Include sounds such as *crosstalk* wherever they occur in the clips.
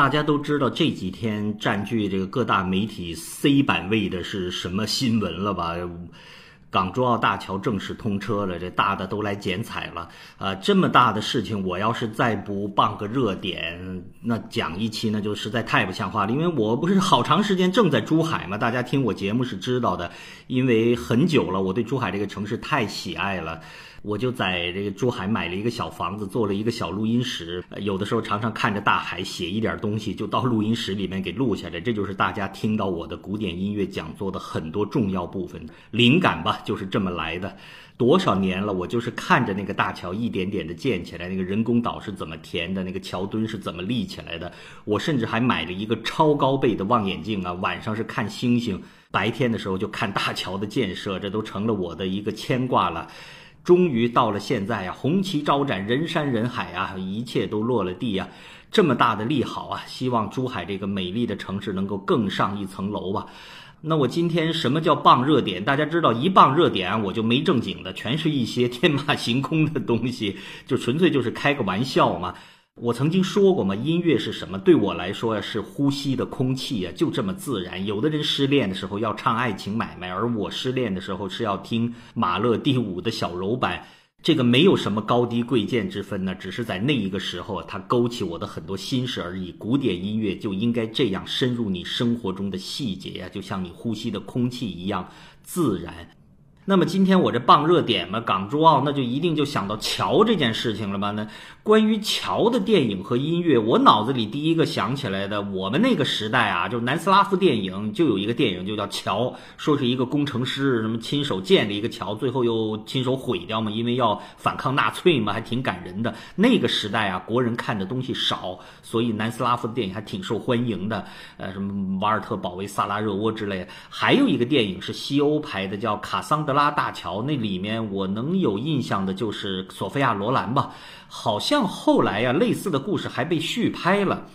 大家都知道这几天占据这个各大媒体 C 版位的是什么新闻了吧？港珠澳大桥正式通车了，这大的都来剪彩了。啊，这么大的事情，我要是再不傍个热点，那讲一期那就实在太不像话了。因为我不是好长时间正在珠海嘛，大家听我节目是知道的。因为很久了，我对珠海这个城市太喜爱了。我就在这个珠海买了一个小房子，做了一个小录音室。有的时候常常看着大海，写一点东西，就到录音室里面给录下来。这就是大家听到我的古典音乐讲座的很多重要部分灵感吧，就是这么来的。多少年了，我就是看着那个大桥一点点的建起来，那个人工岛是怎么填的，那个桥墩是怎么立起来的。我甚至还买了一个超高倍的望远镜啊，晚上是看星星，白天的时候就看大桥的建设，这都成了我的一个牵挂了。终于到了现在啊，红旗招展，人山人海啊，一切都落了地啊，这么大的利好啊，希望珠海这个美丽的城市能够更上一层楼吧。那我今天什么叫傍热点？大家知道，一傍热点我就没正经的，全是一些天马行空的东西，就纯粹就是开个玩笑嘛。我曾经说过嘛，音乐是什么？对我来说呀，是呼吸的空气呀，就这么自然。有的人失恋的时候要唱《爱情买卖》，而我失恋的时候是要听马勒第五的小柔版。这个没有什么高低贵贱之分呢，只是在那一个时候，它勾起我的很多心事而已。古典音乐就应该这样深入你生活中的细节呀，就像你呼吸的空气一样自然。那么今天我这傍热点嘛，港珠澳，那就一定就想到桥这件事情了吧？那关于桥的电影和音乐，我脑子里第一个想起来的，我们那个时代啊，就南斯拉夫电影，就有一个电影就叫《桥》，说是一个工程师什么亲手建了一个桥，最后又亲手毁掉嘛，因为要反抗纳粹嘛，还挺感人的。那个时代啊，国人看的东西少，所以南斯拉夫的电影还挺受欢迎的。呃，什么瓦尔特保卫萨拉热窝之类的。还有一个电影是西欧拍的，叫《卡桑德拉》。拉大桥那里面，我能有印象的就是索菲亚罗兰吧，好像后来呀，类似的故事还被续拍了。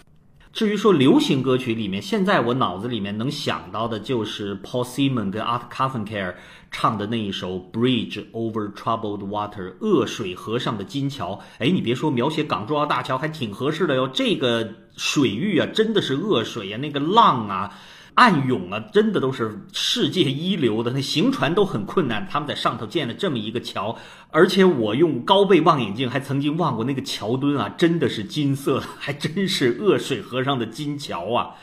至于说流行歌曲里面，现在我脑子里面能想到的就是 Paul Simon 跟 Art c a r f e n c a r e 唱的那一首《Bridge Over Troubled Water》恶水河上的金桥。哎，你别说，描写港珠澳大桥还挺合适的哟。这个水域啊，真的是恶水呀，那个浪啊。暗涌啊，真的都是世界一流的，那行船都很困难。他们在上头建了这么一个桥，而且我用高倍望远镜还曾经望过那个桥墩啊，真的是金色，*laughs* 还真是恶水河上的金桥啊！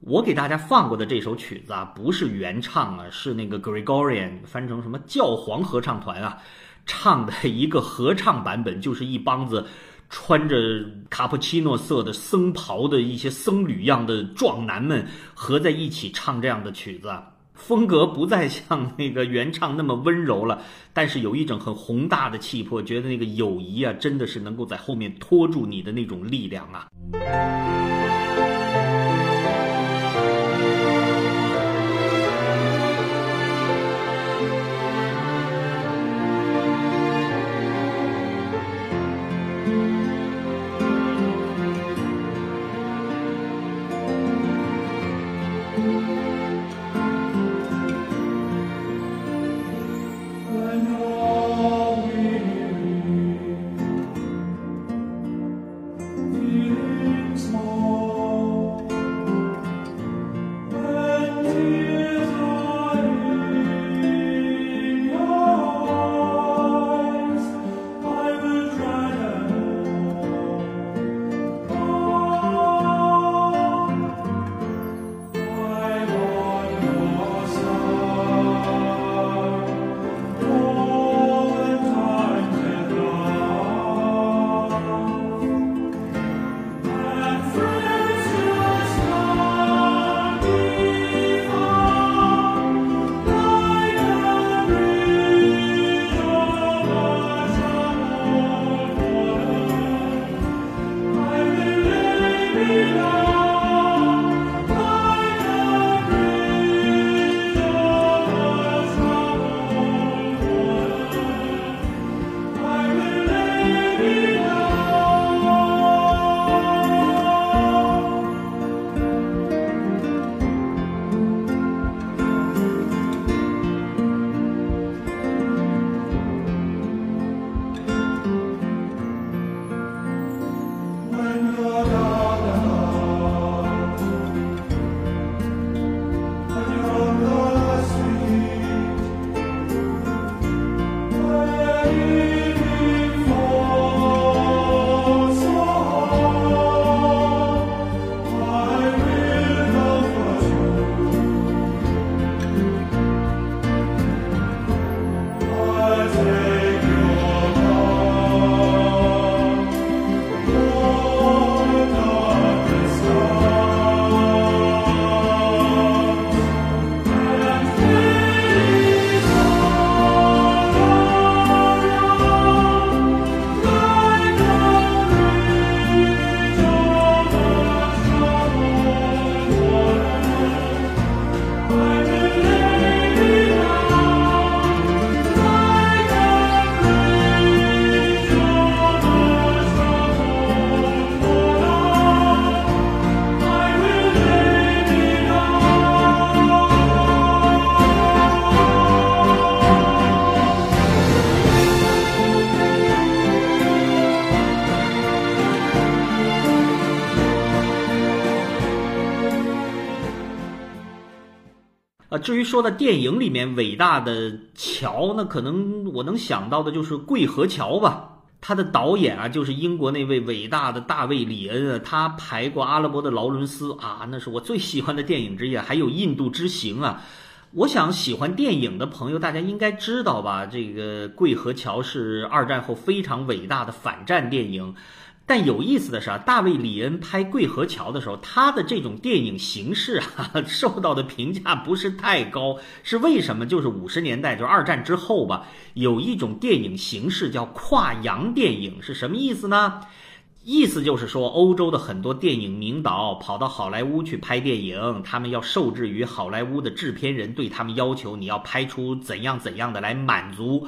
我给大家放过的这首曲子啊，不是原唱啊，是那个 Gregorian 翻成什么教皇合唱团啊唱的一个合唱版本，就是一帮子。穿着卡布奇诺色的僧袍的一些僧侣样的壮男们合在一起唱这样的曲子，风格不再像那个原唱那么温柔了，但是有一种很宏大的气魄，觉得那个友谊啊，真的是能够在后面拖住你的那种力量啊。至于说到电影里面伟大的桥，那可能我能想到的就是《桂河桥》吧。他的导演啊，就是英国那位伟大的大卫·里恩啊，他拍过《阿拉伯的劳伦斯》啊，那是我最喜欢的电影之一。还有《印度之行》啊，我想喜欢电影的朋友，大家应该知道吧？这个《桂河桥》是二战后非常伟大的反战电影。但有意思的是啊，大卫·李恩拍《桂河桥》的时候，他的这种电影形式啊，*laughs* 受到的评价不是太高。是为什么？就是五十年代，就是二战之后吧，有一种电影形式叫跨洋电影，是什么意思呢？意思就是说，欧洲的很多电影名导跑到好莱坞去拍电影，他们要受制于好莱坞的制片人对他们要求，你要拍出怎样怎样的来满足。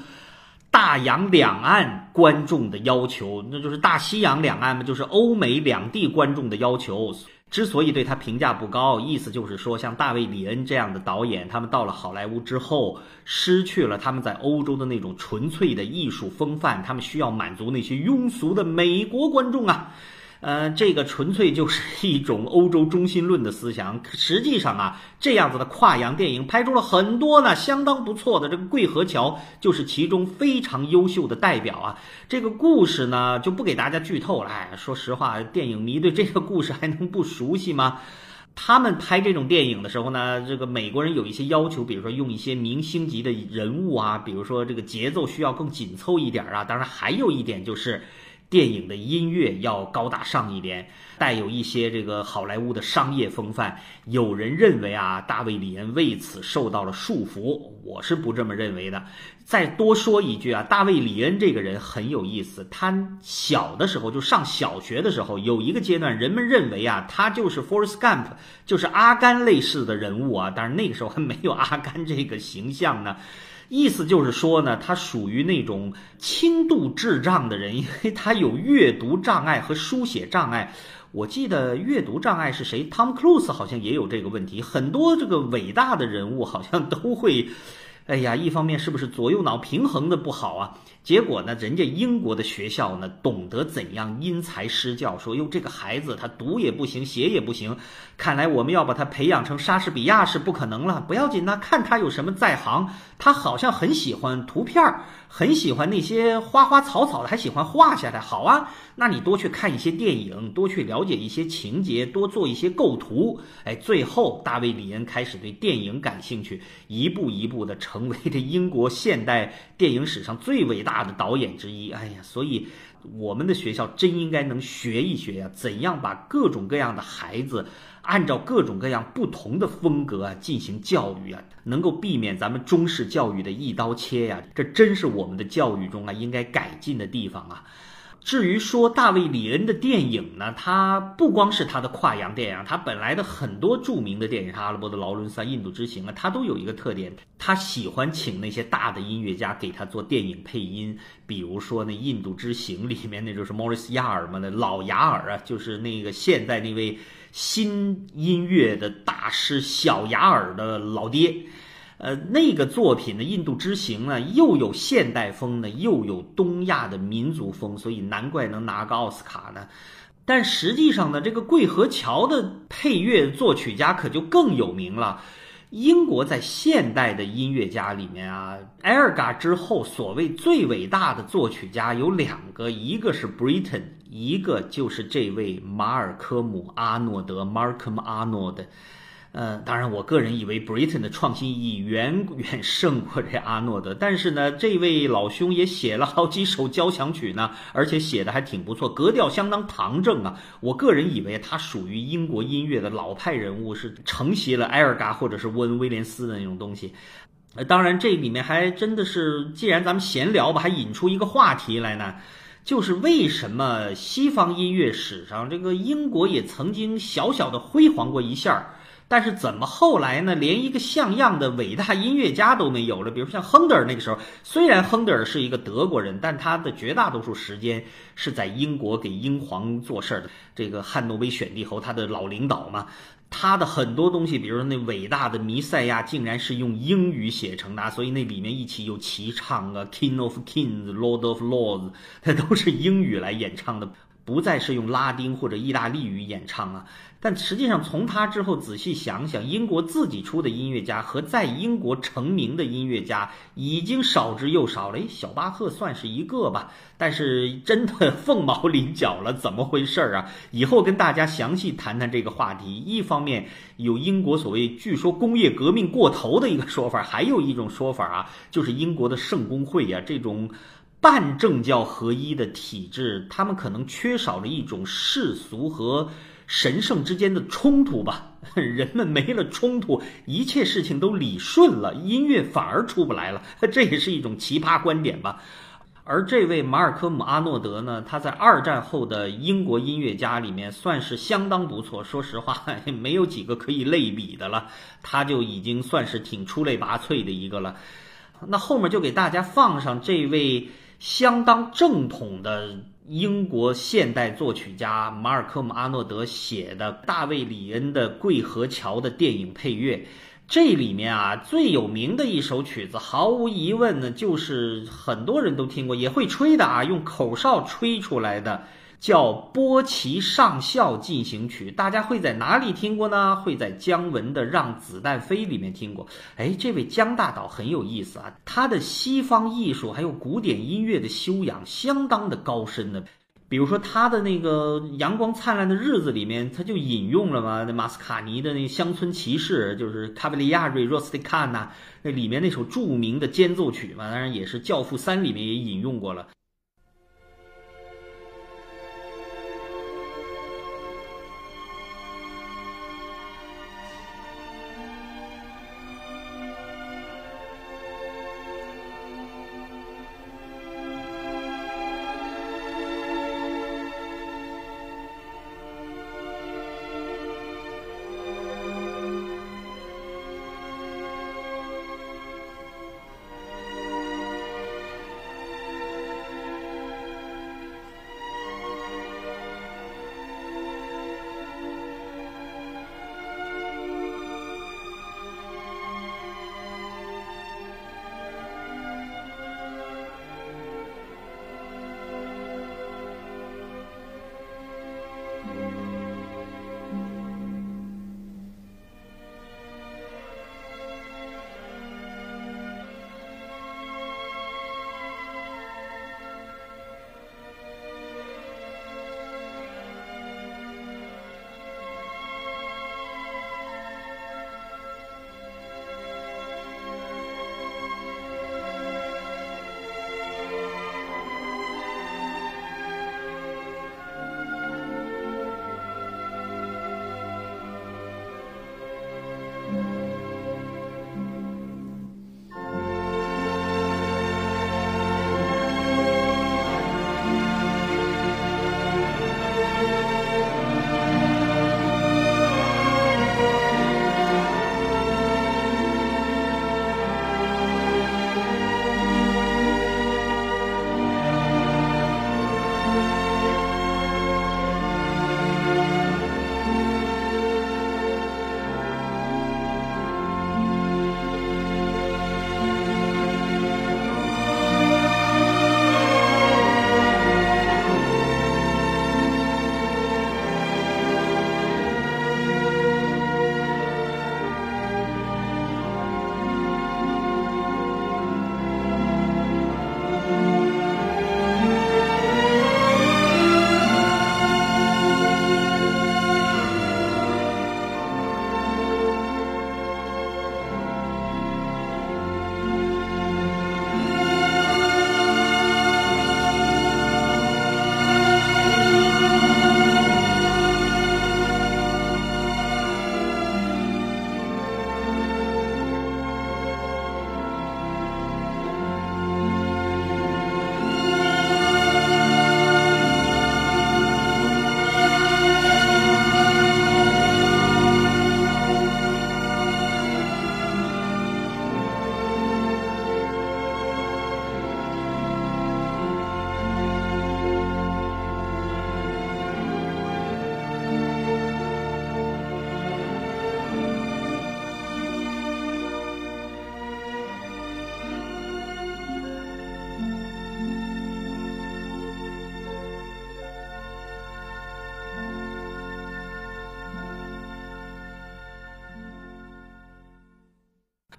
大洋两岸观众的要求，那就是大西洋两岸嘛，就是欧美两地观众的要求。之所以对他评价不高，意思就是说，像大卫·里恩这样的导演，他们到了好莱坞之后，失去了他们在欧洲的那种纯粹的艺术风范，他们需要满足那些庸俗的美国观众啊。呃，这个纯粹就是一种欧洲中心论的思想。实际上啊，这样子的跨洋电影拍出了很多呢，相当不错的。这个《桂河桥》就是其中非常优秀的代表啊。这个故事呢，就不给大家剧透了。哎，说实话，电影迷对这个故事还能不熟悉吗？他们拍这种电影的时候呢，这个美国人有一些要求，比如说用一些明星级的人物啊，比如说这个节奏需要更紧凑一点啊。当然，还有一点就是。电影的音乐要高大上一点，带有一些这个好莱坞的商业风范。有人认为啊，大卫·李恩为此受到了束缚，我是不这么认为的。再多说一句啊，大卫·李恩这个人很有意思。他小的时候就上小学的时候，有一个阶段，人们认为啊，他就是 Forrest Gump，就是阿甘类似的人物啊。但是那个时候还没有阿甘这个形象呢。意思就是说呢，他属于那种轻度智障的人，*laughs* 因为他有阅读障碍和书写障碍。我记得阅读障碍是谁？Tom Cruise 好像也有这个问题。很多这个伟大的人物好像都会。哎呀，一方面是不是左右脑平衡的不好啊？结果呢，人家英国的学校呢，懂得怎样因材施教，说哟，这个孩子他读也不行，写也不行，看来我们要把他培养成莎士比亚是不可能了。不要紧呐，看他有什么在行，他好像很喜欢图片儿，很喜欢那些花花草草的，还喜欢画下来。好啊，那你多去看一些电影，多去了解一些情节，多做一些构图。哎，最后大卫·李恩开始对电影感兴趣，一步一步的成。成为这英国现代电影史上最伟大大的导演之一。哎呀，所以我们的学校真应该能学一学呀，怎样把各种各样的孩子按照各种各样不同的风格啊进行教育啊，能够避免咱们中式教育的一刀切呀。这真是我们的教育中啊应该改进的地方啊。至于说大卫·里恩的电影呢，他不光是他的跨洋电影，他本来的很多著名的电影，他阿拉伯的劳伦斯》《印度之行》啊，他都有一个特点，他喜欢请那些大的音乐家给他做电影配音。比如说那《印度之行》里面，那就是莫里斯·亚尔嘛，那老雅尔啊，就是那个现在那位新音乐的大师小雅尔的老爹。呃，那个作品的《印度之行》呢，又有现代风呢，又有东亚的民族风，所以难怪能拿个奥斯卡呢。但实际上呢，这个《桂河桥》的配乐作曲家可就更有名了。英国在现代的音乐家里面啊，埃尔嘎之后，所谓最伟大的作曲家有两个，一个是 Britain，一个就是这位马尔科姆·阿诺德 （Markham Arnold）。呃，当然，我个人以为 Britain 的创新意义远 *laughs* 远胜过这阿诺德。但是呢，这位老兄也写了好几首交响曲呢，而且写的还挺不错，格调相当堂正啊。我个人以为他属于英国音乐的老派人物，是承袭了埃尔嘎或者是温威廉斯的那种东西。呃，当然这里面还真的是，既然咱们闲聊吧，还引出一个话题来呢，就是为什么西方音乐史上这个英国也曾经小小的辉煌过一下儿。但是怎么后来呢？连一个像样的伟大音乐家都没有了。比如像亨德尔那个时候，虽然亨德尔是一个德国人，但他的绝大多数时间是在英国给英皇做事儿的。这个汉诺威选帝侯，他的老领导嘛，他的很多东西，比如说那伟大的弥赛亚，竟然是用英语写成的，所以那里面一起有齐唱啊，King of Kings，Lord of Lords，它都是英语来演唱的。不再是用拉丁或者意大利语演唱啊。但实际上，从他之后仔细想想，英国自己出的音乐家和在英国成名的音乐家已经少之又少了。诶，小巴赫算是一个吧，但是真的凤毛麟角了，怎么回事儿啊？以后跟大家详细谈谈这个话题。一方面有英国所谓据说工业革命过头的一个说法，还有一种说法啊，就是英国的圣公会呀这种半政教合一的体制，他们可能缺少了一种世俗和。神圣之间的冲突吧，*laughs* 人们没了冲突，一切事情都理顺了，音乐反而出不来了，*laughs* 这也是一种奇葩观点吧。而这位马尔科姆·阿诺德呢，他在二战后的英国音乐家里面算是相当不错，说实话，*laughs* 没有几个可以类比的了，他就已经算是挺出类拔萃的一个了。那后面就给大家放上这位相当正统的。英国现代作曲家马尔科姆·阿诺德写的大卫·里恩的《桂河桥》的电影配乐，这里面啊最有名的一首曲子，毫无疑问呢，就是很多人都听过，也会吹的啊，用口哨吹出来的。叫波奇上校进行曲，大家会在哪里听过呢？会在姜文的《让子弹飞》里面听过。哎，这位姜大导很有意思啊，他的西方艺术还有古典音乐的修养相当的高深呢。比如说他的那个《阳光灿烂的日子》里面，他就引用了嘛，那马斯卡尼的那《乡村骑士》，就是卡维利亚瑞·若斯蒂卡纳那里面那首著名的间奏曲嘛，当然也是《教父三》里面也引用过了。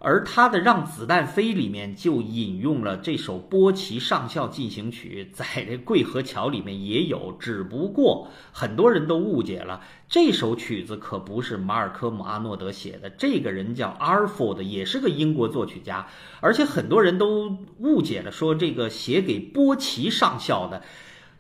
而他的《让子弹飞》里面就引用了这首波奇上校进行曲，在这《桂河桥》里面也有，只不过很多人都误解了，这首曲子可不是马尔科姆阿诺德写的，这个人叫阿尔弗的也是个英国作曲家，而且很多人都误解了，说这个写给波奇上校的，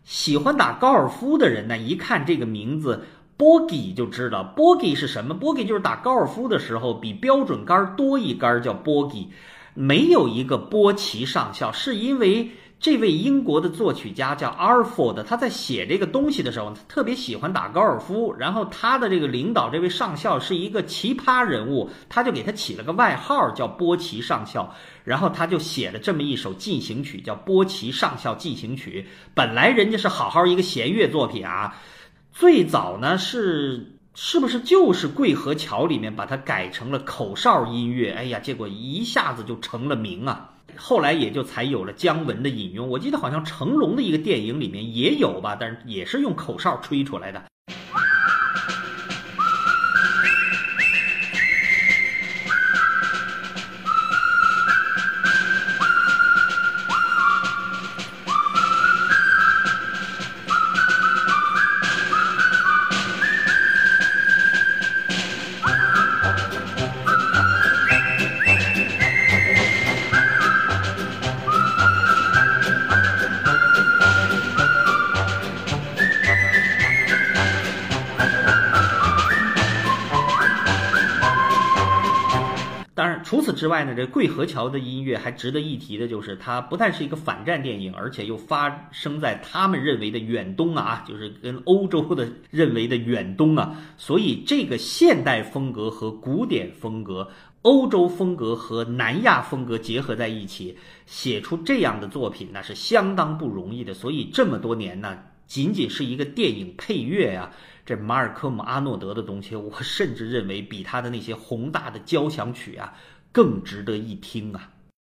喜欢打高尔夫的人呢，一看这个名字。波吉就知道，波吉是什么？波吉就是打高尔夫的时候比标准杆多一杆叫波吉，没有一个波奇上校，是因为这位英国的作曲家叫 Arford，他在写这个东西的时候，他特别喜欢打高尔夫，然后他的这个领导这位上校是一个奇葩人物，他就给他起了个外号叫波奇上校，然后他就写了这么一首进行曲，叫波奇上校进行曲。本来人家是好好一个弦乐作品啊。最早呢是是不是就是《桂河桥》里面把它改成了口哨音乐？哎呀，结果一下子就成了名啊！后来也就才有了姜文的引用。我记得好像成龙的一个电影里面也有吧，但是也是用口哨吹出来的。当然除此之外呢，这《桂河桥》的音乐还值得一提的就是，它不但是一个反战电影，而且又发生在他们认为的远东啊，*laughs* 就是跟欧洲的认为的远东啊，所以这个现代风格和古典风格、欧洲风格和南亚风格结合在一起，写出这样的作品那是相当不容易的。所以这么多年呢，仅仅是一个电影配乐呀，这马尔科姆阿诺德的东西，我甚至认为比他的那些宏大的交响曲啊。更值得一听啊！